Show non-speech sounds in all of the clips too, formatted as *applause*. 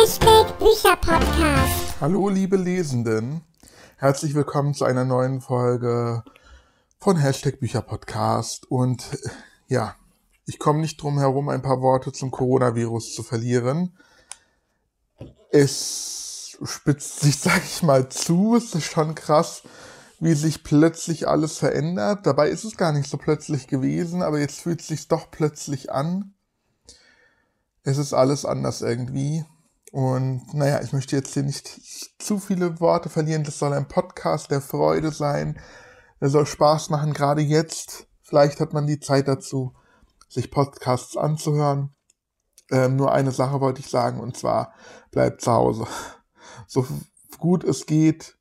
Hashtag Bücherpodcast. Hallo liebe Lesenden, herzlich willkommen zu einer neuen Folge von Hashtag Bücherpodcast und äh, ja, ich komme nicht drum herum, ein paar Worte zum Coronavirus zu verlieren. Es spitzt sich, *laughs* sag ich mal, zu, es ist schon krass, wie sich plötzlich alles verändert. Dabei ist es gar nicht so plötzlich gewesen, aber jetzt fühlt es sich doch plötzlich an. Es ist alles anders irgendwie. Und naja, ich möchte jetzt hier nicht zu viele Worte verlieren. Das soll ein Podcast der Freude sein. Der soll Spaß machen, gerade jetzt. Vielleicht hat man die Zeit dazu, sich Podcasts anzuhören. Ähm, nur eine Sache wollte ich sagen, und zwar bleibt zu Hause. So gut es geht,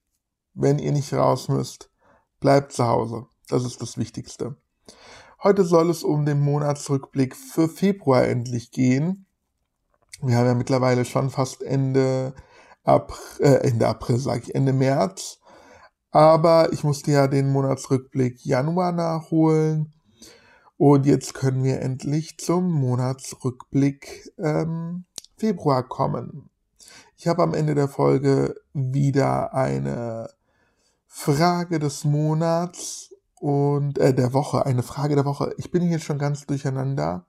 wenn ihr nicht raus müsst, bleibt zu Hause. Das ist das Wichtigste. Heute soll es um den Monatsrückblick für Februar endlich gehen. Wir haben ja mittlerweile schon fast Ende, April, äh, Ende April, sage ich, Ende März. Aber ich musste ja den Monatsrückblick Januar nachholen. Und jetzt können wir endlich zum Monatsrückblick ähm, Februar kommen. Ich habe am Ende der Folge wieder eine Frage des Monats und äh, der Woche, eine Frage der Woche. Ich bin hier schon ganz durcheinander.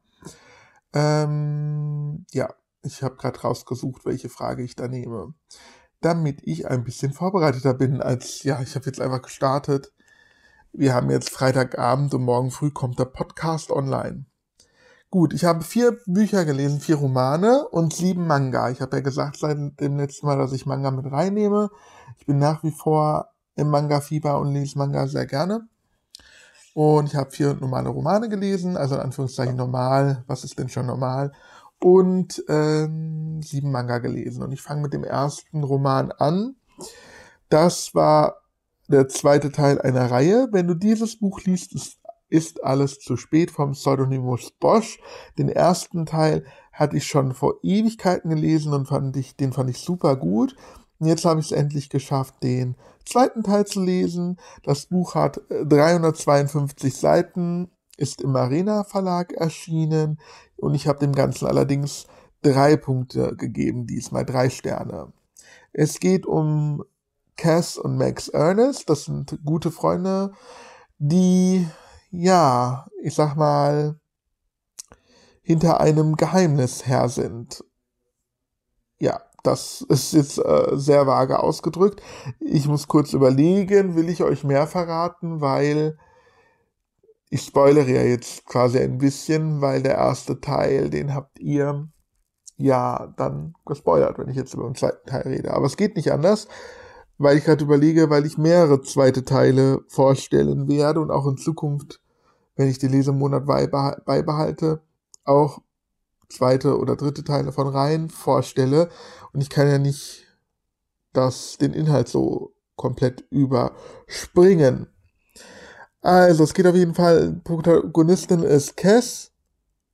Ähm, ja, ich habe gerade rausgesucht, welche Frage ich da nehme, damit ich ein bisschen vorbereiteter bin als, ja, ich habe jetzt einfach gestartet. Wir haben jetzt Freitagabend und morgen früh kommt der Podcast online. Gut, ich habe vier Bücher gelesen, vier Romane und sieben Manga. Ich habe ja gesagt seit dem letzten Mal, dass ich Manga mit reinnehme. Ich bin nach wie vor im Manga-Fieber und lese Manga sehr gerne. Und ich habe vier normale Romane gelesen, also in Anführungszeichen normal. Was ist denn schon normal? Und ähm, sieben Manga gelesen. Und ich fange mit dem ersten Roman an. Das war der zweite Teil einer Reihe. Wenn du dieses Buch liest, ist, ist alles zu spät vom Pseudonymus Bosch. Den ersten Teil hatte ich schon vor Ewigkeiten gelesen und fand ich, den fand ich super gut. Und jetzt habe ich es endlich geschafft, den zweiten Teil zu lesen. Das Buch hat 352 äh, Seiten, ist im Arena Verlag erschienen und ich habe dem Ganzen allerdings drei Punkte gegeben, diesmal drei Sterne. Es geht um Cass und Max Ernest, das sind gute Freunde, die, ja, ich sag mal, hinter einem Geheimnis her sind. Ja, das ist jetzt äh, sehr vage ausgedrückt. Ich muss kurz überlegen, will ich euch mehr verraten, weil ich spoilere ja jetzt quasi ein bisschen, weil der erste Teil, den habt ihr ja dann gespoilert, wenn ich jetzt über den zweiten Teil rede. Aber es geht nicht anders, weil ich gerade überlege, weil ich mehrere zweite Teile vorstellen werde und auch in Zukunft, wenn ich den Lesemonat beibehalte, auch zweite oder dritte Teile von Reihen vorstelle. Und ich kann ja nicht das, den Inhalt so komplett überspringen. Also, es geht auf jeden Fall, Protagonistin ist Cass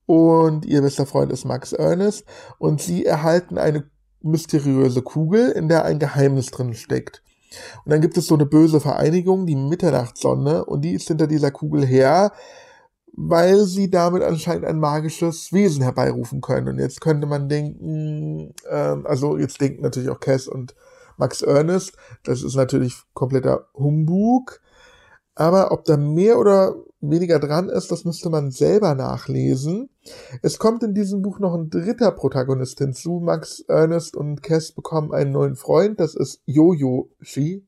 und ihr bester Freund ist Max Ernest und sie erhalten eine mysteriöse Kugel, in der ein Geheimnis drin steckt. Und dann gibt es so eine böse Vereinigung, die Mitternachtssonne, und die ist hinter dieser Kugel her, weil sie damit anscheinend ein magisches Wesen herbeirufen können. Und jetzt könnte man denken, äh, also jetzt denken natürlich auch Cass und Max Ernest, das ist natürlich kompletter Humbug. Aber ob da mehr oder weniger dran ist, das müsste man selber nachlesen. Es kommt in diesem Buch noch ein dritter Protagonist hinzu. Max, Ernest und Cass bekommen einen neuen Freund. Das ist Yoyoshi.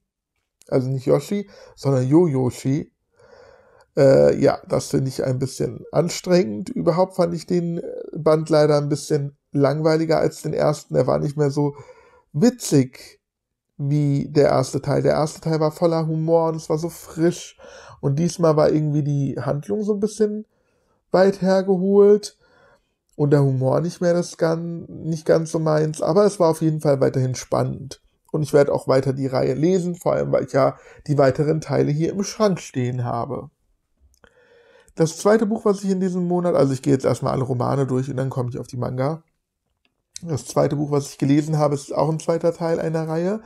Also nicht Yoshi, sondern Yoyoshi. Äh, ja, das finde ich ein bisschen anstrengend. Überhaupt fand ich den Band leider ein bisschen langweiliger als den ersten. Er war nicht mehr so witzig wie der erste Teil. Der erste Teil war voller Humor und es war so frisch. Und diesmal war irgendwie die Handlung so ein bisschen weit hergeholt und der Humor nicht mehr das ganz, nicht ganz so meins. Aber es war auf jeden Fall weiterhin spannend. Und ich werde auch weiter die Reihe lesen, vor allem weil ich ja die weiteren Teile hier im Schrank stehen habe. Das zweite Buch, was ich in diesem Monat, also ich gehe jetzt erstmal alle Romane durch und dann komme ich auf die Manga. Das zweite Buch, was ich gelesen habe, ist auch ein zweiter Teil einer Reihe.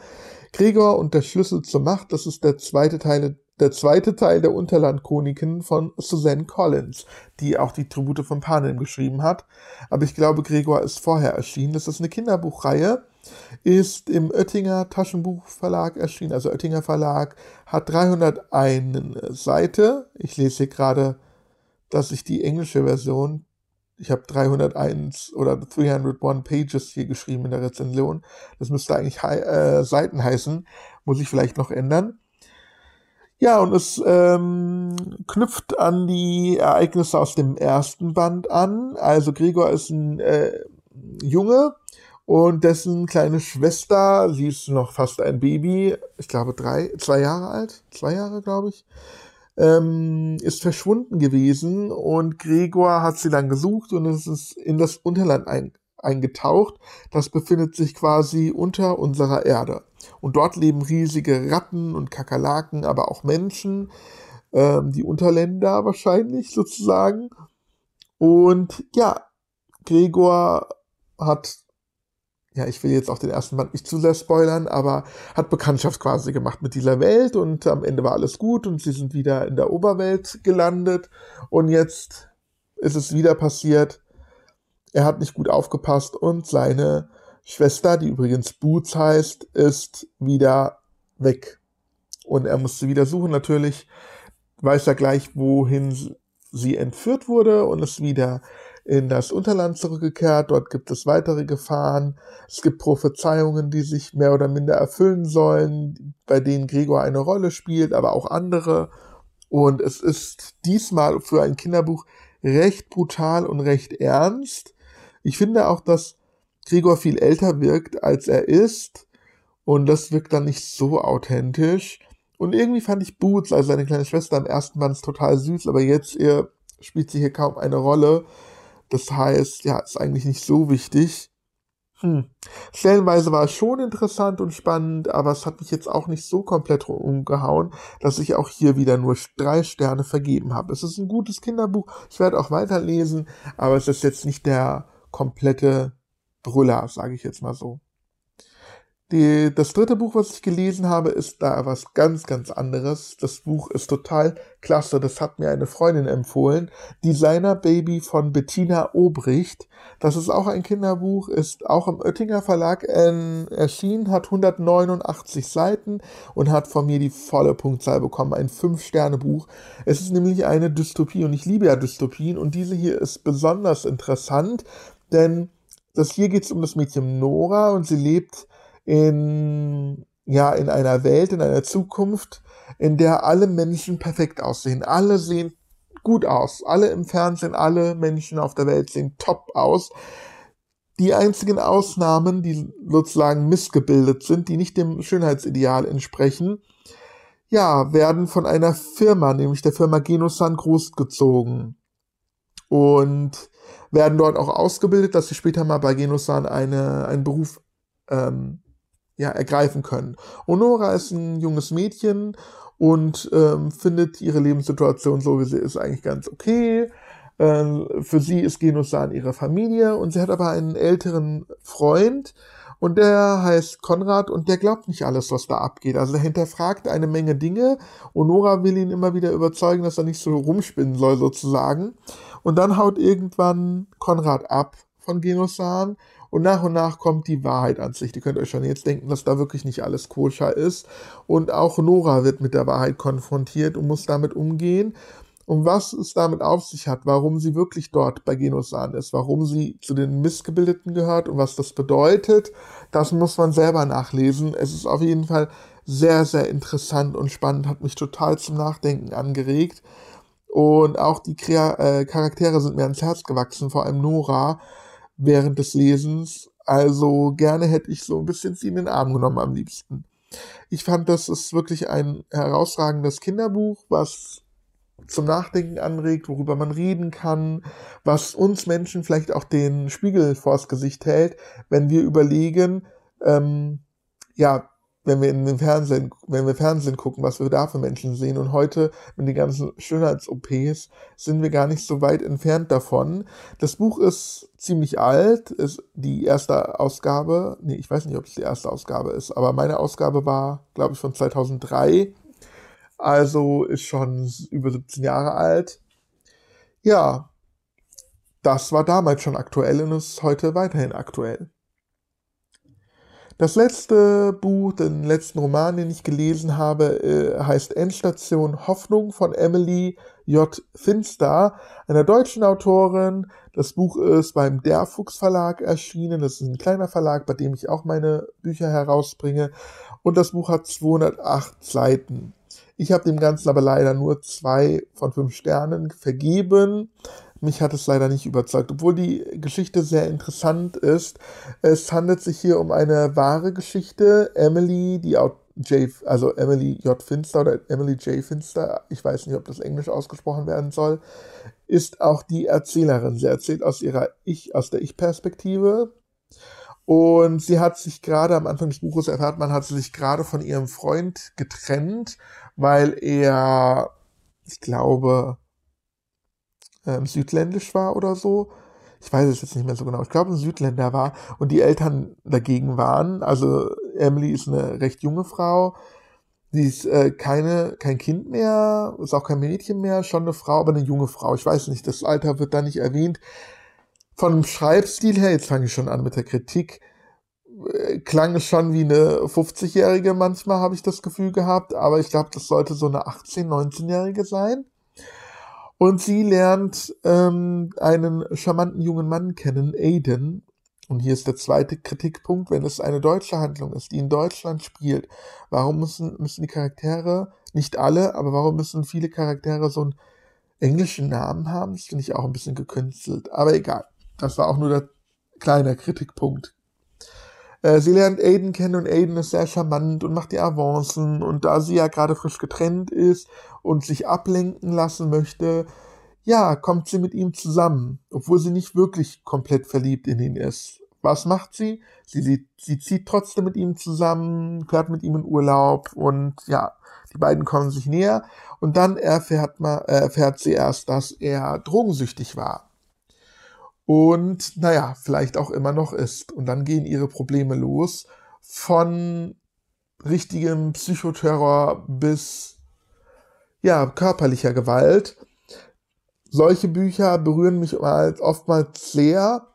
Gregor und der Schlüssel zur Macht, das ist der zweite Teil der zweite Teil der Unterlandchroniken von Suzanne Collins, die auch die Tribute von Panem geschrieben hat. Aber ich glaube, Gregor ist vorher erschienen. Das ist eine Kinderbuchreihe, ist im Oettinger Taschenbuchverlag erschienen, also Oettinger Verlag, hat 301 Seite. Ich lese hier gerade, dass ich die englische Version, ich habe 301 oder 301 Pages hier geschrieben in der Rezension. Das müsste eigentlich äh, Seiten heißen, muss ich vielleicht noch ändern. Ja, und es ähm, knüpft an die Ereignisse aus dem ersten Band an. Also Gregor ist ein äh, Junge und dessen kleine Schwester, sie ist noch fast ein Baby, ich glaube drei, zwei Jahre alt, zwei Jahre glaube ich, ähm, ist verschwunden gewesen und Gregor hat sie dann gesucht und es ist in das Unterland ein, eingetaucht. Das befindet sich quasi unter unserer Erde. Und dort leben riesige Ratten und Kakerlaken, aber auch Menschen, ähm, die Unterländer wahrscheinlich sozusagen. Und ja, Gregor hat, ja, ich will jetzt auch den ersten Band nicht zu sehr spoilern, aber hat Bekanntschaft quasi gemacht mit dieser Welt und am Ende war alles gut und sie sind wieder in der Oberwelt gelandet und jetzt ist es wieder passiert. Er hat nicht gut aufgepasst und seine Schwester, die übrigens Boots heißt, ist wieder weg. Und er musste wieder suchen. Natürlich weiß er gleich, wohin sie entführt wurde und ist wieder in das Unterland zurückgekehrt. Dort gibt es weitere Gefahren. Es gibt Prophezeiungen, die sich mehr oder minder erfüllen sollen, bei denen Gregor eine Rolle spielt, aber auch andere. Und es ist diesmal für ein Kinderbuch recht brutal und recht ernst. Ich finde auch, dass Gregor viel älter wirkt, als er ist. Und das wirkt dann nicht so authentisch. Und irgendwie fand ich Boots, also seine kleine Schwester im ersten Band, total süß, aber jetzt eher spielt sie hier kaum eine Rolle. Das heißt, ja, ist eigentlich nicht so wichtig. Hm. Stellenweise war es schon interessant und spannend, aber es hat mich jetzt auch nicht so komplett umgehauen, dass ich auch hier wieder nur drei Sterne vergeben habe. Es ist ein gutes Kinderbuch, ich werde auch weiterlesen, aber es ist jetzt nicht der komplette Brüller, sage ich jetzt mal so. Die, das dritte Buch, was ich gelesen habe, ist da was ganz, ganz anderes. Das Buch ist total klasse. Das hat mir eine Freundin empfohlen. Designer Baby von Bettina Obricht. Das ist auch ein Kinderbuch, ist auch im Oettinger Verlag erschienen, hat 189 Seiten und hat von mir die volle Punktzahl bekommen. Ein Fünf-Sterne-Buch. Es ist nämlich eine Dystopie und ich liebe ja Dystopien und diese hier ist besonders interessant, denn das hier geht es um das Mädchen Nora und sie lebt in, ja, in einer Welt, in einer Zukunft, in der alle Menschen perfekt aussehen. Alle sehen gut aus. Alle im Fernsehen, alle Menschen auf der Welt sehen top aus. Die einzigen Ausnahmen, die sozusagen missgebildet sind, die nicht dem Schönheitsideal entsprechen, ja, werden von einer Firma, nämlich der Firma Genosan, großgezogen. Und werden dort auch ausgebildet, dass sie später mal bei Genosan eine, einen Beruf ähm, ja, ergreifen können. Honora ist ein junges Mädchen und ähm, findet ihre Lebenssituation so, wie sie ist, eigentlich ganz okay. Ähm, für sie ist Genosan ihre Familie und sie hat aber einen älteren Freund und der heißt Konrad und der glaubt nicht alles, was da abgeht. Also er hinterfragt eine Menge Dinge und Nora will ihn immer wieder überzeugen, dass er nicht so rumspinnen soll sozusagen. Und dann haut irgendwann Konrad ab von Genosan und nach und nach kommt die Wahrheit an sich. Die könnt euch schon jetzt denken, dass da wirklich nicht alles koscher ist. Und auch Nora wird mit der Wahrheit konfrontiert und muss damit umgehen. Und was es damit auf sich hat, warum sie wirklich dort bei Genosan ist, warum sie zu den Missgebildeten gehört und was das bedeutet, das muss man selber nachlesen. Es ist auf jeden Fall sehr, sehr interessant und spannend, hat mich total zum Nachdenken angeregt. Und auch die äh, Charaktere sind mir ans Herz gewachsen, vor allem Nora während des Lesens. Also gerne hätte ich so ein bisschen sie in den Arm genommen am liebsten. Ich fand, das ist wirklich ein herausragendes Kinderbuch, was zum Nachdenken anregt, worüber man reden kann, was uns Menschen vielleicht auch den Spiegel vors Gesicht hält, wenn wir überlegen, ähm, ja, wenn wir in den Fernsehen, wenn wir Fernsehen gucken, was wir da für Menschen sehen. Und heute mit den ganzen Schönheits-OPs sind wir gar nicht so weit entfernt davon. Das Buch ist ziemlich alt, ist die erste Ausgabe, nee, ich weiß nicht, ob es die erste Ausgabe ist, aber meine Ausgabe war, glaube ich, von 2003. Also ist schon über 17 Jahre alt. Ja, das war damals schon aktuell und ist heute weiterhin aktuell. Das letzte Buch, den letzten Roman, den ich gelesen habe, äh, heißt Endstation Hoffnung von Emily J. Finster, einer deutschen Autorin. Das Buch ist beim Der Fuchs Verlag erschienen. Das ist ein kleiner Verlag, bei dem ich auch meine Bücher herausbringe. Und das Buch hat 208 Seiten. Ich habe dem Ganzen aber leider nur zwei von fünf Sternen vergeben. Mich hat es leider nicht überzeugt, obwohl die Geschichte sehr interessant ist. Es handelt sich hier um eine wahre Geschichte. Emily, die J, also Emily J. Finster oder Emily J. Finster, ich weiß nicht, ob das Englisch ausgesprochen werden soll, ist auch die Erzählerin. Sie erzählt aus ihrer Ich, aus der Ich-Perspektive. Und sie hat sich gerade am Anfang des Buches erfährt, man hat sie sich gerade von ihrem Freund getrennt, weil er, ich glaube, ähm, südländisch war oder so. Ich weiß es jetzt nicht mehr so genau. Ich glaube, ein Südländer war und die Eltern dagegen waren. Also Emily ist eine recht junge Frau. Sie ist äh, keine, kein Kind mehr, ist auch kein Mädchen mehr, schon eine Frau, aber eine junge Frau. Ich weiß nicht, das Alter wird da nicht erwähnt. Von dem Schreibstil her, jetzt fange ich schon an mit der Kritik, äh, klang es schon wie eine 50-Jährige manchmal, habe ich das Gefühl gehabt, aber ich glaube, das sollte so eine 18-, 19-Jährige sein. Und sie lernt ähm, einen charmanten jungen Mann kennen, Aiden. Und hier ist der zweite Kritikpunkt, wenn es eine deutsche Handlung ist, die in Deutschland spielt, warum müssen, müssen die Charaktere, nicht alle, aber warum müssen viele Charaktere so einen englischen Namen haben? Das finde ich auch ein bisschen gekünstelt. Aber egal. Das war auch nur der kleine Kritikpunkt. Äh, sie lernt Aiden kennen und Aiden ist sehr charmant und macht die Avancen und da sie ja gerade frisch getrennt ist und sich ablenken lassen möchte, ja, kommt sie mit ihm zusammen, obwohl sie nicht wirklich komplett verliebt in ihn ist. Was macht sie? Sie, sie, sie zieht trotzdem mit ihm zusammen, fährt mit ihm in Urlaub und ja, die beiden kommen sich näher und dann erfährt, man, äh, erfährt sie erst, dass er drogensüchtig war und naja, vielleicht auch immer noch ist. Und dann gehen ihre Probleme los von richtigem Psychoterror bis ja, körperlicher Gewalt. Solche Bücher berühren mich oftmals sehr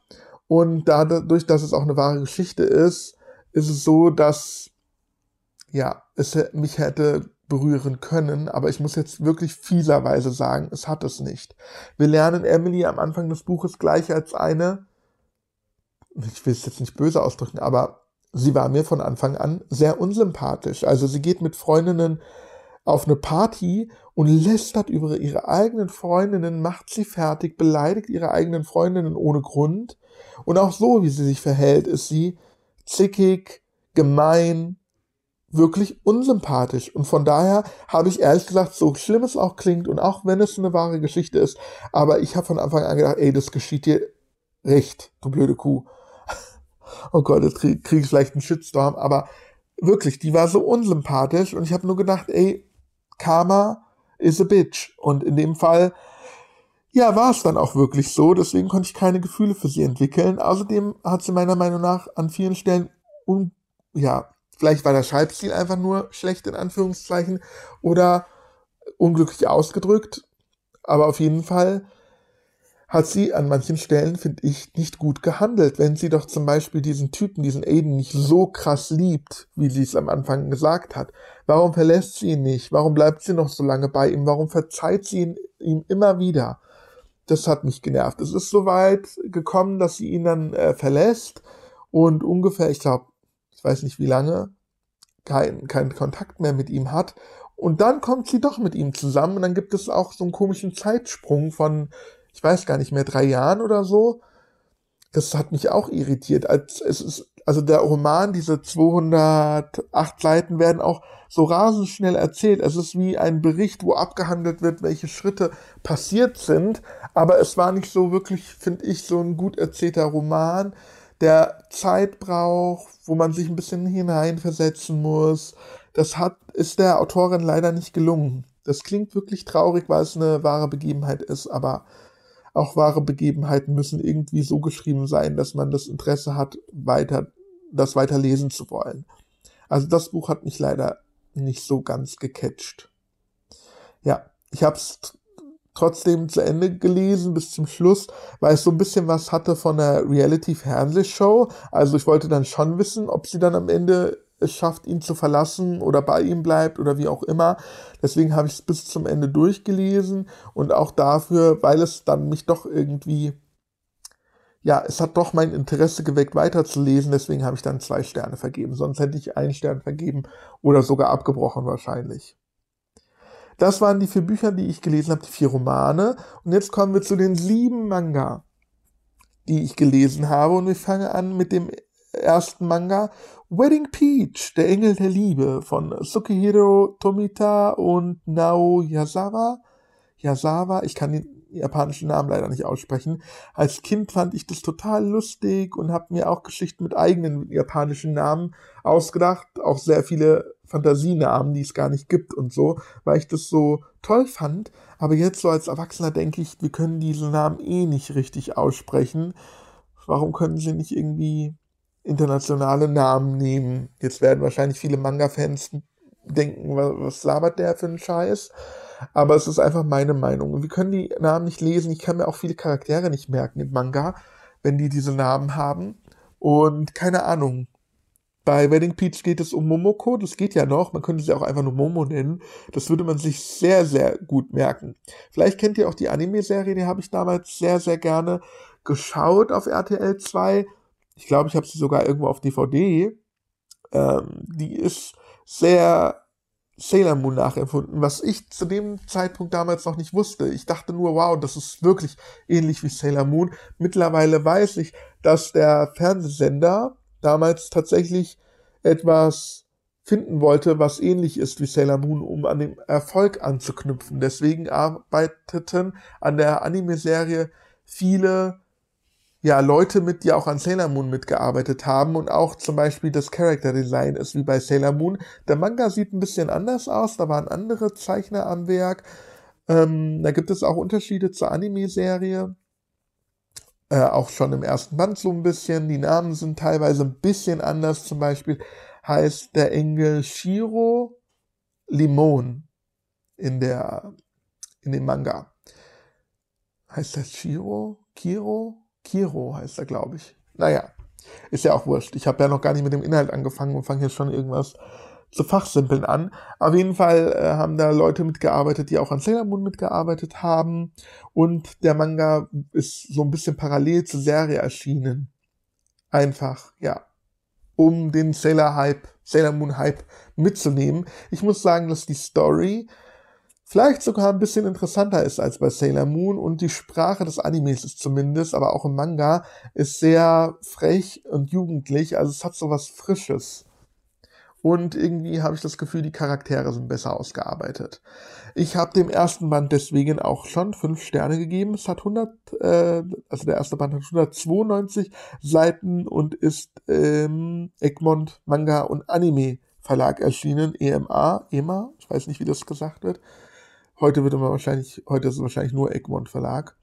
und dadurch, dass es auch eine wahre Geschichte ist, ist es so, dass ja, es mich hätte berühren können, aber ich muss jetzt wirklich fieserweise sagen, es hat es nicht. Wir lernen Emily am Anfang des Buches gleich als eine, ich will es jetzt nicht böse ausdrücken, aber sie war mir von Anfang an sehr unsympathisch. Also sie geht mit Freundinnen auf eine Party und lästert über ihre eigenen Freundinnen, macht sie fertig, beleidigt ihre eigenen Freundinnen ohne Grund. Und auch so, wie sie sich verhält, ist sie zickig, gemein, wirklich unsympathisch. Und von daher habe ich ehrlich gesagt, so schlimm es auch klingt und auch wenn es eine wahre Geschichte ist, aber ich habe von Anfang an gedacht, ey, das geschieht dir recht, du blöde Kuh. *laughs* oh Gott, jetzt kriege krieg ich vielleicht einen Shitstorm, aber wirklich, die war so unsympathisch und ich habe nur gedacht, ey, Karma is a bitch. Und in dem Fall, ja, war es dann auch wirklich so, deswegen konnte ich keine Gefühle für sie entwickeln. Außerdem hat sie meiner Meinung nach an vielen Stellen un ja, Vielleicht war der Schreibstil einfach nur schlecht in Anführungszeichen oder unglücklich ausgedrückt. Aber auf jeden Fall hat sie an manchen Stellen, finde ich, nicht gut gehandelt. Wenn sie doch zum Beispiel diesen Typen, diesen Aiden nicht so krass liebt, wie sie es am Anfang gesagt hat. Warum verlässt sie ihn nicht? Warum bleibt sie noch so lange bei ihm? Warum verzeiht sie ihn, ihm immer wieder? Das hat mich genervt. Es ist so weit gekommen, dass sie ihn dann äh, verlässt und ungefähr, ich glaube, ich weiß nicht wie lange, keinen kein Kontakt mehr mit ihm hat. Und dann kommt sie doch mit ihm zusammen und dann gibt es auch so einen komischen Zeitsprung von, ich weiß gar nicht mehr, drei Jahren oder so. Das hat mich auch irritiert. Als es ist, also der Roman, diese 208 Seiten werden auch so rasend schnell erzählt. Es ist wie ein Bericht, wo abgehandelt wird, welche Schritte passiert sind. Aber es war nicht so wirklich, finde ich, so ein gut erzählter Roman der Zeit braucht, wo man sich ein bisschen hineinversetzen muss. Das hat, ist der Autorin leider nicht gelungen. Das klingt wirklich traurig, weil es eine wahre Begebenheit ist, aber auch wahre Begebenheiten müssen irgendwie so geschrieben sein, dass man das Interesse hat, weiter, das weiter lesen zu wollen. Also das Buch hat mich leider nicht so ganz gecatcht. ja, ich habe es trotzdem zu Ende gelesen bis zum Schluss, weil es so ein bisschen was hatte von der Reality-Fernsehshow. Also ich wollte dann schon wissen, ob sie dann am Ende es schafft, ihn zu verlassen oder bei ihm bleibt oder wie auch immer. Deswegen habe ich es bis zum Ende durchgelesen und auch dafür, weil es dann mich doch irgendwie, ja, es hat doch mein Interesse geweckt, weiterzulesen. Deswegen habe ich dann zwei Sterne vergeben. Sonst hätte ich einen Stern vergeben oder sogar abgebrochen wahrscheinlich. Das waren die vier Bücher, die ich gelesen habe, die vier Romane. Und jetzt kommen wir zu den sieben Manga, die ich gelesen habe. Und wir fangen an mit dem ersten Manga Wedding Peach, der Engel der Liebe von Sukihiro Tomita und Nao Yasawa. Yasawa, ich kann den japanischen Namen leider nicht aussprechen. Als Kind fand ich das total lustig und habe mir auch Geschichten mit eigenen japanischen Namen ausgedacht, auch sehr viele Fantasienamen, die es gar nicht gibt und so, weil ich das so toll fand. Aber jetzt so als Erwachsener denke ich, wir können diese Namen eh nicht richtig aussprechen. Warum können sie nicht irgendwie internationale Namen nehmen. Jetzt werden wahrscheinlich viele Manga-Fans denken, was labert der für einen Scheiß? Aber es ist einfach meine Meinung. wir können die Namen nicht lesen. Ich kann mir auch viele Charaktere nicht merken im Manga, wenn die diese Namen haben. Und keine Ahnung. Bei Wedding Peach geht es um Momoko, das geht ja noch, man könnte sie auch einfach nur Momo nennen. Das würde man sich sehr, sehr gut merken. Vielleicht kennt ihr auch die Anime-Serie, die habe ich damals sehr, sehr gerne geschaut auf RTL 2 ich glaube, ich habe sie sogar irgendwo auf DVD. Ähm, die ist sehr Sailor Moon nachempfunden, was ich zu dem Zeitpunkt damals noch nicht wusste. Ich dachte nur, wow, das ist wirklich ähnlich wie Sailor Moon. Mittlerweile weiß ich, dass der Fernsehsender damals tatsächlich etwas finden wollte, was ähnlich ist wie Sailor Moon, um an den Erfolg anzuknüpfen. Deswegen arbeiteten an der Anime-Serie viele ja, Leute mit, die auch an Sailor Moon mitgearbeitet haben und auch zum Beispiel das Character Design ist wie bei Sailor Moon. Der Manga sieht ein bisschen anders aus, da waren andere Zeichner am Werk. Ähm, da gibt es auch Unterschiede zur Anime-Serie. Äh, auch schon im ersten Band so ein bisschen. Die Namen sind teilweise ein bisschen anders. Zum Beispiel heißt der Engel Shiro Limon in der, in dem Manga. Heißt das Shiro? Kiro? Kiro heißt er, glaube ich. Naja, ist ja auch wurscht. Ich habe ja noch gar nicht mit dem Inhalt angefangen und fange jetzt schon irgendwas zu fachsimpeln an. Auf jeden Fall äh, haben da Leute mitgearbeitet, die auch an Sailor Moon mitgearbeitet haben. Und der Manga ist so ein bisschen parallel zur Serie erschienen. Einfach, ja. Um den Sailor Hype, Sailor Moon Hype mitzunehmen. Ich muss sagen, dass die Story vielleicht sogar ein bisschen interessanter ist als bei Sailor Moon und die Sprache des Animes ist zumindest, aber auch im Manga, ist sehr frech und jugendlich, also es hat so was Frisches. Und irgendwie habe ich das Gefühl, die Charaktere sind besser ausgearbeitet. Ich habe dem ersten Band deswegen auch schon fünf Sterne gegeben. Es hat 100, äh, also der erste Band hat 192 Seiten und ist ähm, Egmont Manga und Anime Verlag erschienen, EMA, EMA, ich weiß nicht, wie das gesagt wird. Heute wird immer wahrscheinlich, heute ist es wahrscheinlich nur Egmont Verlag.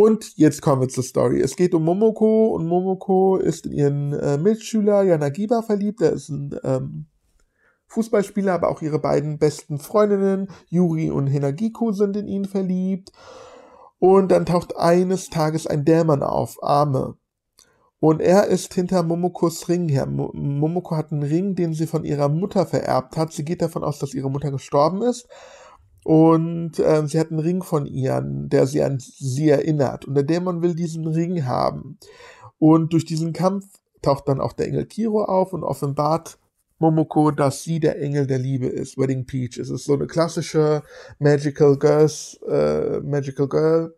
Und jetzt kommen wir zur Story. Es geht um Momoko und Momoko ist in ihren äh, Mitschüler Yanagiba verliebt. Er ist ein ähm, Fußballspieler, aber auch ihre beiden besten Freundinnen, Yuri und Hinagiko, sind in ihn verliebt. Und dann taucht eines Tages ein Dämon auf, Arme. Und er ist hinter Momokos Ring her. Momoko hat einen Ring, den sie von ihrer Mutter vererbt hat. Sie geht davon aus, dass ihre Mutter gestorben ist. Und äh, sie hat einen Ring von ihr, der sie an sie erinnert. Und der Dämon will diesen Ring haben. Und durch diesen Kampf taucht dann auch der Engel Kiro auf und offenbart Momoko, dass sie der Engel der Liebe ist, Wedding Peach. Es ist so eine klassische Magical Girls, äh, Magical Girl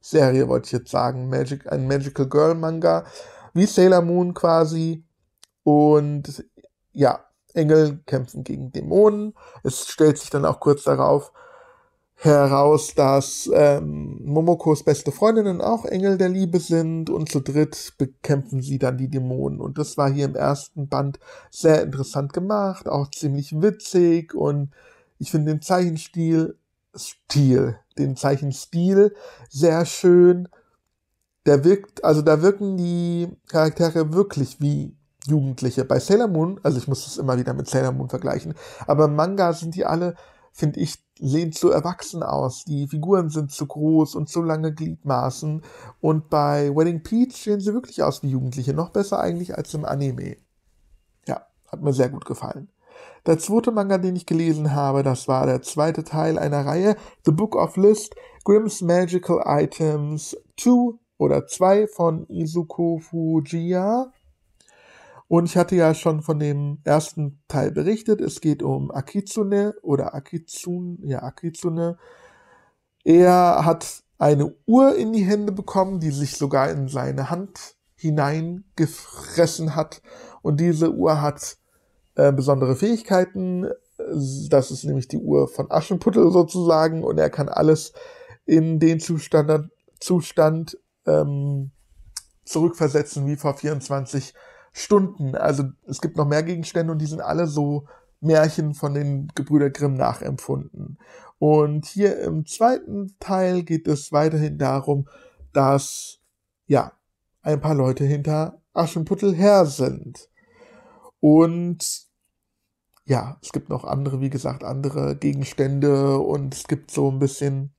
Serie, wollte ich jetzt sagen. Magic, ein Magical Girl Manga, wie Sailor Moon quasi. Und ja, Engel kämpfen gegen Dämonen. Es stellt sich dann auch kurz darauf heraus, dass ähm, Momokos beste Freundinnen auch Engel der Liebe sind und zu dritt bekämpfen sie dann die Dämonen. Und das war hier im ersten Band sehr interessant gemacht, auch ziemlich witzig und ich finde den Zeichenstil, Stil, den Zeichenstil sehr schön. Der wirkt, also da wirken die Charaktere wirklich wie Jugendliche. Bei Sailor Moon, also ich muss das immer wieder mit Sailor Moon vergleichen, aber im Manga sind die alle finde ich, sehen zu erwachsen aus. Die Figuren sind zu groß und zu lange Gliedmaßen. Und bei Wedding Peach sehen sie wirklich aus wie Jugendliche. Noch besser eigentlich als im Anime. Ja, hat mir sehr gut gefallen. Der zweite Manga, den ich gelesen habe, das war der zweite Teil einer Reihe, The Book of List, Grimm's Magical Items 2 oder 2 von Izuku Fujiya. Und ich hatte ja schon von dem ersten Teil berichtet. Es geht um Akitsune oder Akitsune, ja, Akitsune. Er hat eine Uhr in die Hände bekommen, die sich sogar in seine Hand hineingefressen hat. Und diese Uhr hat äh, besondere Fähigkeiten. Das ist nämlich die Uhr von Aschenputtel sozusagen. Und er kann alles in den Zustand, Zustand ähm, zurückversetzen wie vor 24 Stunden. Also es gibt noch mehr Gegenstände und die sind alle so Märchen von den Gebrüder Grimm nachempfunden. Und hier im zweiten Teil geht es weiterhin darum, dass ja ein paar Leute hinter Aschenputtel her sind. Und ja, es gibt noch andere, wie gesagt, andere Gegenstände und es gibt so ein bisschen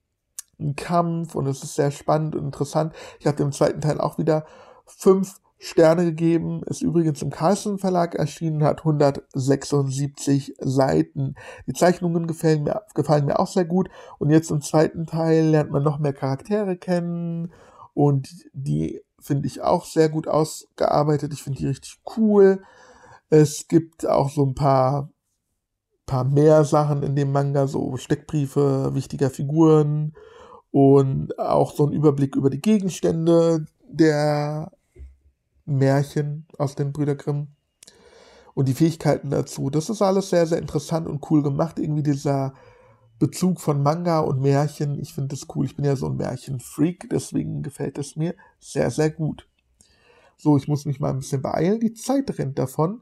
einen Kampf und es ist sehr spannend und interessant. Ich habe im zweiten Teil auch wieder fünf Sterne gegeben, ist übrigens im Carlsen Verlag erschienen, hat 176 Seiten. Die Zeichnungen gefallen mir, gefallen mir auch sehr gut und jetzt im zweiten Teil lernt man noch mehr Charaktere kennen und die finde ich auch sehr gut ausgearbeitet. Ich finde die richtig cool. Es gibt auch so ein paar, paar mehr Sachen in dem Manga, so Steckbriefe wichtiger Figuren und auch so ein Überblick über die Gegenstände der Märchen aus den Brüder Grimm und die Fähigkeiten dazu. Das ist alles sehr, sehr interessant und cool gemacht. Irgendwie dieser Bezug von Manga und Märchen. Ich finde das cool. Ich bin ja so ein Märchenfreak, deswegen gefällt es mir sehr, sehr gut. So, ich muss mich mal ein bisschen beeilen. Die Zeit rennt davon.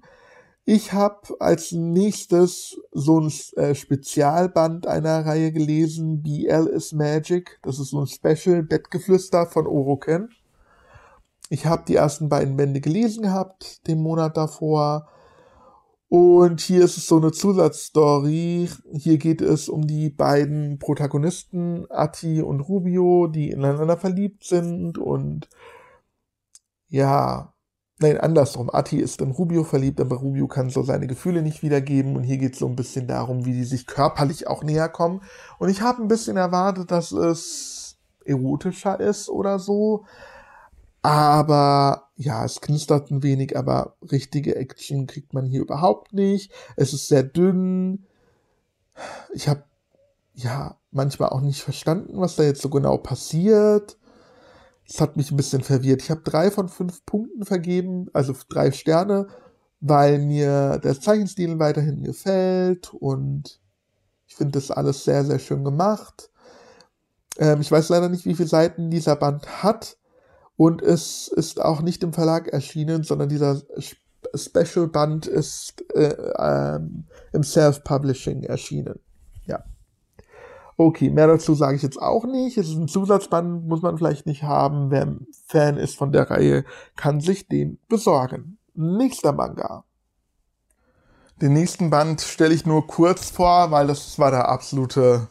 Ich habe als nächstes so ein äh, Spezialband einer Reihe gelesen, BL is Magic. Das ist so ein Special Bettgeflüster von Oroken. Ich habe die ersten beiden Bände gelesen gehabt, den Monat davor. Und hier ist es so eine Zusatzstory. Hier geht es um die beiden Protagonisten, Atti und Rubio, die ineinander verliebt sind und ja, nein, andersrum. Atti ist in Rubio verliebt, aber Rubio kann so seine Gefühle nicht wiedergeben und hier geht es so ein bisschen darum, wie die sich körperlich auch näher kommen. Und ich habe ein bisschen erwartet, dass es erotischer ist oder so. Aber ja, es knistert ein wenig, aber richtige Action kriegt man hier überhaupt nicht. Es ist sehr dünn. Ich habe ja manchmal auch nicht verstanden, was da jetzt so genau passiert. Es hat mich ein bisschen verwirrt. Ich habe drei von fünf Punkten vergeben, also drei Sterne, weil mir der Zeichenstil weiterhin gefällt und ich finde das alles sehr, sehr schön gemacht. Ähm, ich weiß leider nicht, wie viele Seiten dieser Band hat. Und es ist auch nicht im Verlag erschienen, sondern dieser Special Band ist äh, ähm, im Self-Publishing erschienen. Ja. Okay, mehr dazu sage ich jetzt auch nicht. Es ist ein Zusatzband, muss man vielleicht nicht haben. Wer Fan ist von der Reihe, kann sich den besorgen. Nächster Manga. Den nächsten Band stelle ich nur kurz vor, weil das war der absolute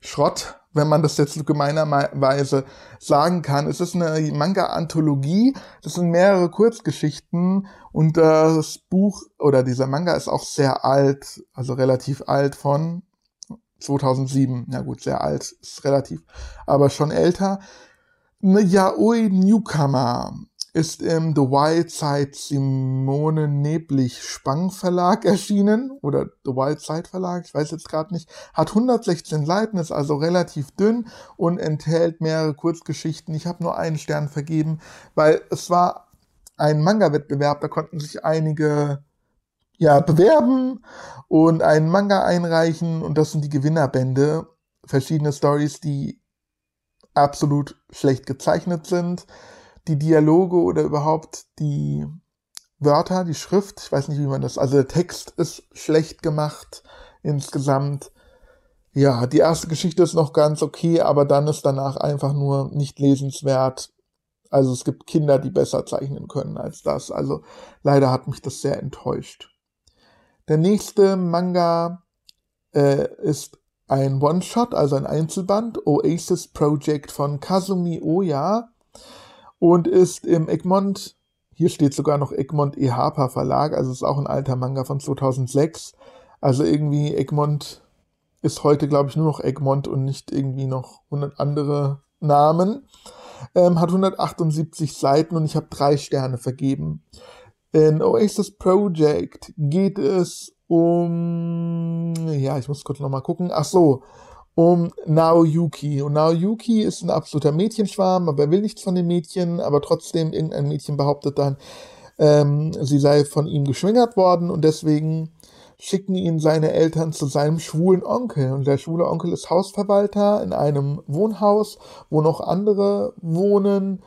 Schrott wenn man das jetzt gemeinerweise sagen kann. Es ist eine Manga-Anthologie, das sind mehrere Kurzgeschichten und das Buch oder dieser Manga ist auch sehr alt, also relativ alt von 2007. Ja gut, sehr alt, ist relativ, aber schon älter. Eine Yaoi Newcomer ist im The Wild Side Simone Neblich Spang Verlag erschienen oder The Wild Side Verlag, ich weiß jetzt gerade nicht, hat 116 Seiten, ist also relativ dünn und enthält mehrere Kurzgeschichten. Ich habe nur einen Stern vergeben, weil es war ein Manga-Wettbewerb, da konnten sich einige ja bewerben und einen Manga einreichen und das sind die Gewinnerbände, verschiedene Stories, die absolut schlecht gezeichnet sind die Dialoge oder überhaupt die Wörter, die Schrift, ich weiß nicht, wie man das, also der Text ist schlecht gemacht insgesamt. Ja, die erste Geschichte ist noch ganz okay, aber dann ist danach einfach nur nicht lesenswert. Also es gibt Kinder, die besser zeichnen können als das. Also leider hat mich das sehr enttäuscht. Der nächste Manga äh, ist ein One-Shot, also ein Einzelband, Oasis Project von Kazumi Oya und ist im Egmont, hier steht sogar noch Egmont Ehapa Verlag, also ist auch ein alter Manga von 2006. Also irgendwie Egmont ist heute, glaube ich, nur noch Egmont und nicht irgendwie noch 100 andere Namen. Ähm, hat 178 Seiten und ich habe drei Sterne vergeben. In Oasis Project geht es um, ja, ich muss kurz nochmal gucken. Ach so, um Naoyuki. Und Naoyuki ist ein absoluter Mädchenschwarm, aber er will nichts von den Mädchen, aber trotzdem irgendein Mädchen behauptet dann, ähm, sie sei von ihm geschwängert worden und deswegen schicken ihn seine Eltern zu seinem schwulen Onkel. Und der schwule Onkel ist Hausverwalter in einem Wohnhaus, wo noch andere wohnen.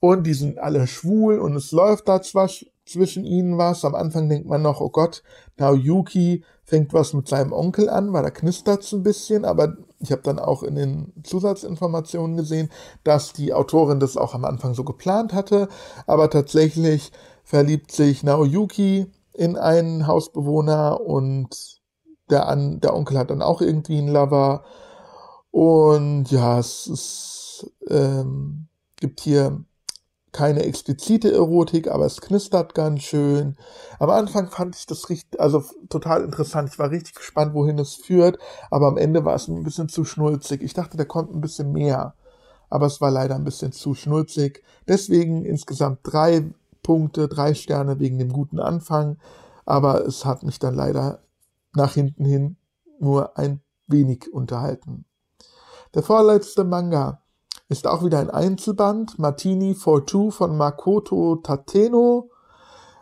Und die sind alle schwul und es läuft da zwar zwischen ihnen was. Am Anfang denkt man noch, oh Gott, Naoyuki fängt was mit seinem Onkel an, weil da knistert es ein bisschen, aber ich habe dann auch in den Zusatzinformationen gesehen, dass die Autorin das auch am Anfang so geplant hatte, aber tatsächlich verliebt sich Naoyuki in einen Hausbewohner und der, An der Onkel hat dann auch irgendwie einen Lover. Und ja, es ist, ähm, gibt hier keine explizite Erotik, aber es knistert ganz schön. Am Anfang fand ich das richtig, also total interessant. Ich war richtig gespannt, wohin es führt, aber am Ende war es ein bisschen zu schnulzig. Ich dachte, da kommt ein bisschen mehr, aber es war leider ein bisschen zu schnulzig. Deswegen insgesamt drei Punkte, drei Sterne wegen dem guten Anfang, aber es hat mich dann leider nach hinten hin nur ein wenig unterhalten. Der vorletzte Manga ist auch wieder ein Einzelband. Martini for Two von Makoto Tateno.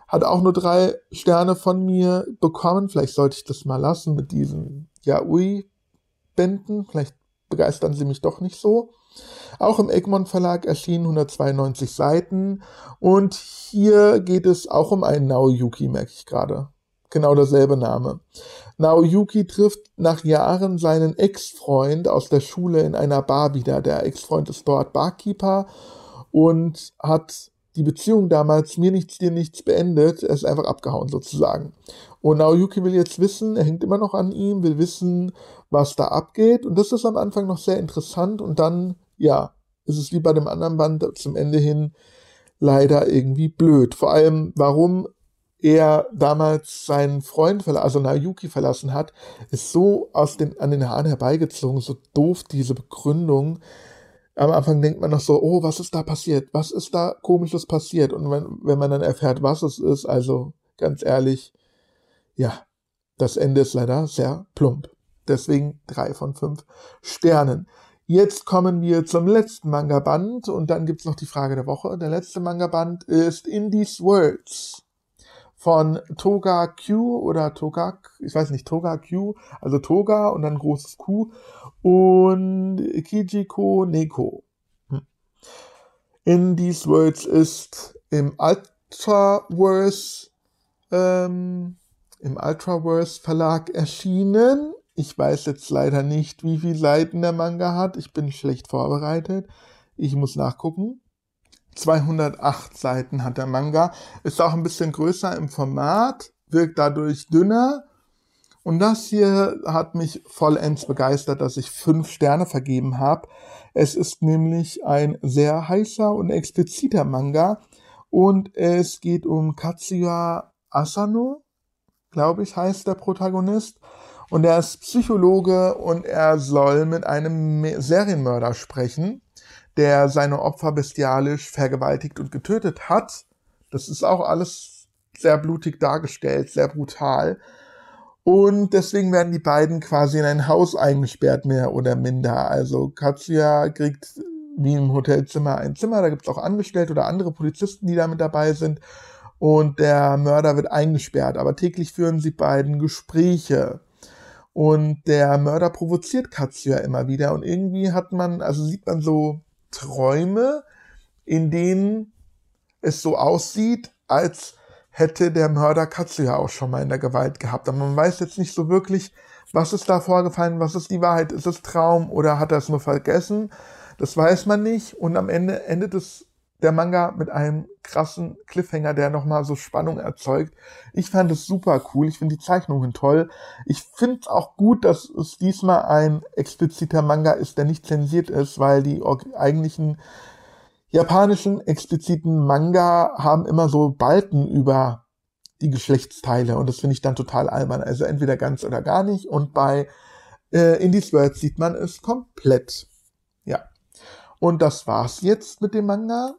Hat auch nur drei Sterne von mir bekommen. Vielleicht sollte ich das mal lassen mit diesen Yaoi-Bänden. Vielleicht begeistern sie mich doch nicht so. Auch im Egmont Verlag erschienen 192 Seiten. Und hier geht es auch um einen Naoyuki, merke ich gerade genau derselbe Name. Naoyuki trifft nach Jahren seinen Ex-Freund aus der Schule in einer Bar wieder. Der Ex-Freund ist dort Barkeeper und hat die Beziehung damals mir nichts, dir nichts beendet. Er ist einfach abgehauen sozusagen. Und Naoyuki will jetzt wissen, er hängt immer noch an ihm, will wissen, was da abgeht. Und das ist am Anfang noch sehr interessant und dann, ja, ist es wie bei dem anderen Band zum Ende hin leider irgendwie blöd. Vor allem, warum er damals seinen Freund, also Nayuki verlassen hat, ist so aus den, an den Haaren herbeigezogen, so doof diese Begründung. Am Anfang denkt man noch so, oh, was ist da passiert? Was ist da komisches passiert? Und wenn, wenn man dann erfährt, was es ist, also ganz ehrlich, ja, das Ende ist leider sehr plump. Deswegen drei von fünf Sternen. Jetzt kommen wir zum letzten Manga-Band und dann gibt's noch die Frage der Woche. Der letzte Manga-Band ist In These Words von Toga Q oder Togak, ich weiß nicht, Toga Q, also Toga und dann großes Q und Kijiko Neko. Hm. In These Words ist im Ultraverse ähm, im Ultraverse Verlag erschienen. Ich weiß jetzt leider nicht, wie viele Seiten der Manga hat. Ich bin schlecht vorbereitet. Ich muss nachgucken. 208 Seiten hat der Manga, ist auch ein bisschen größer im Format, wirkt dadurch dünner. Und das hier hat mich vollends begeistert, dass ich fünf Sterne vergeben habe. Es ist nämlich ein sehr heißer und expliziter Manga und es geht um Katsuya Asano, glaube ich, heißt der Protagonist. Und er ist Psychologe und er soll mit einem Serienmörder sprechen der seine Opfer bestialisch vergewaltigt und getötet hat. Das ist auch alles sehr blutig dargestellt, sehr brutal. Und deswegen werden die beiden quasi in ein Haus eingesperrt, mehr oder minder. Also Katsuya kriegt wie im Hotelzimmer ein Zimmer, da gibt es auch Angestellte oder andere Polizisten, die da mit dabei sind. Und der Mörder wird eingesperrt, aber täglich führen sie beiden Gespräche. Und der Mörder provoziert Katsuya immer wieder. Und irgendwie hat man, also sieht man so Träume, in denen es so aussieht, als hätte der Mörder Katsuya auch schon mal in der Gewalt gehabt. Aber man weiß jetzt nicht so wirklich, was ist da vorgefallen, was ist die Wahrheit, ist es Traum oder hat er es nur vergessen? Das weiß man nicht und am Ende endet es der Manga mit einem krassen Cliffhanger, der nochmal so Spannung erzeugt. Ich fand es super cool. Ich finde die Zeichnungen toll. Ich finde es auch gut, dass es diesmal ein expliziter Manga ist, der nicht zensiert ist, weil die eigentlichen japanischen expliziten Manga haben immer so Balken über die Geschlechtsteile und das finde ich dann total albern. Also entweder ganz oder gar nicht und bei äh, Indies World sieht man es komplett. Ja. Und das war's jetzt mit dem Manga.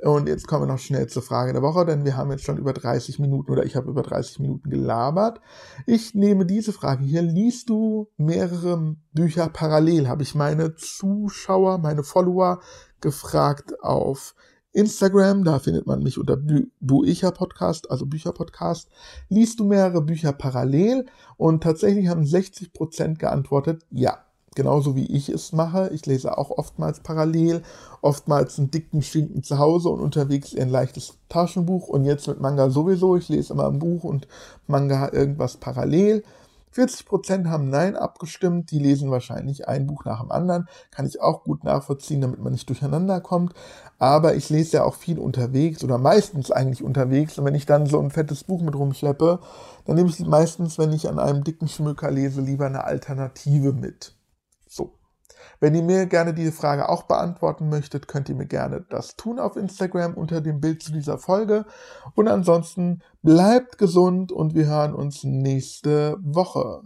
Und jetzt kommen wir noch schnell zur Frage der Woche, denn wir haben jetzt schon über 30 Minuten oder ich habe über 30 Minuten gelabert. Ich nehme diese Frage hier. Liest du mehrere Bücher parallel? Habe ich meine Zuschauer, meine Follower gefragt auf Instagram, da findet man mich unter Buicher Podcast, also Bücher Podcast. Liest du mehrere Bücher parallel? Und tatsächlich haben 60 Prozent geantwortet, ja genauso wie ich es mache. Ich lese auch oftmals parallel, oftmals einen dicken Schinken zu Hause und unterwegs ein leichtes Taschenbuch und jetzt mit Manga sowieso. Ich lese immer ein Buch und Manga irgendwas parallel. 40% haben Nein abgestimmt, die lesen wahrscheinlich ein Buch nach dem anderen. Kann ich auch gut nachvollziehen, damit man nicht durcheinander kommt. Aber ich lese ja auch viel unterwegs oder meistens eigentlich unterwegs. Und wenn ich dann so ein fettes Buch mit rumschleppe, dann nehme ich meistens, wenn ich an einem dicken Schmöker lese, lieber eine Alternative mit. Wenn ihr mir gerne diese Frage auch beantworten möchtet, könnt ihr mir gerne das tun auf Instagram unter dem Bild zu dieser Folge. Und ansonsten bleibt gesund und wir hören uns nächste Woche.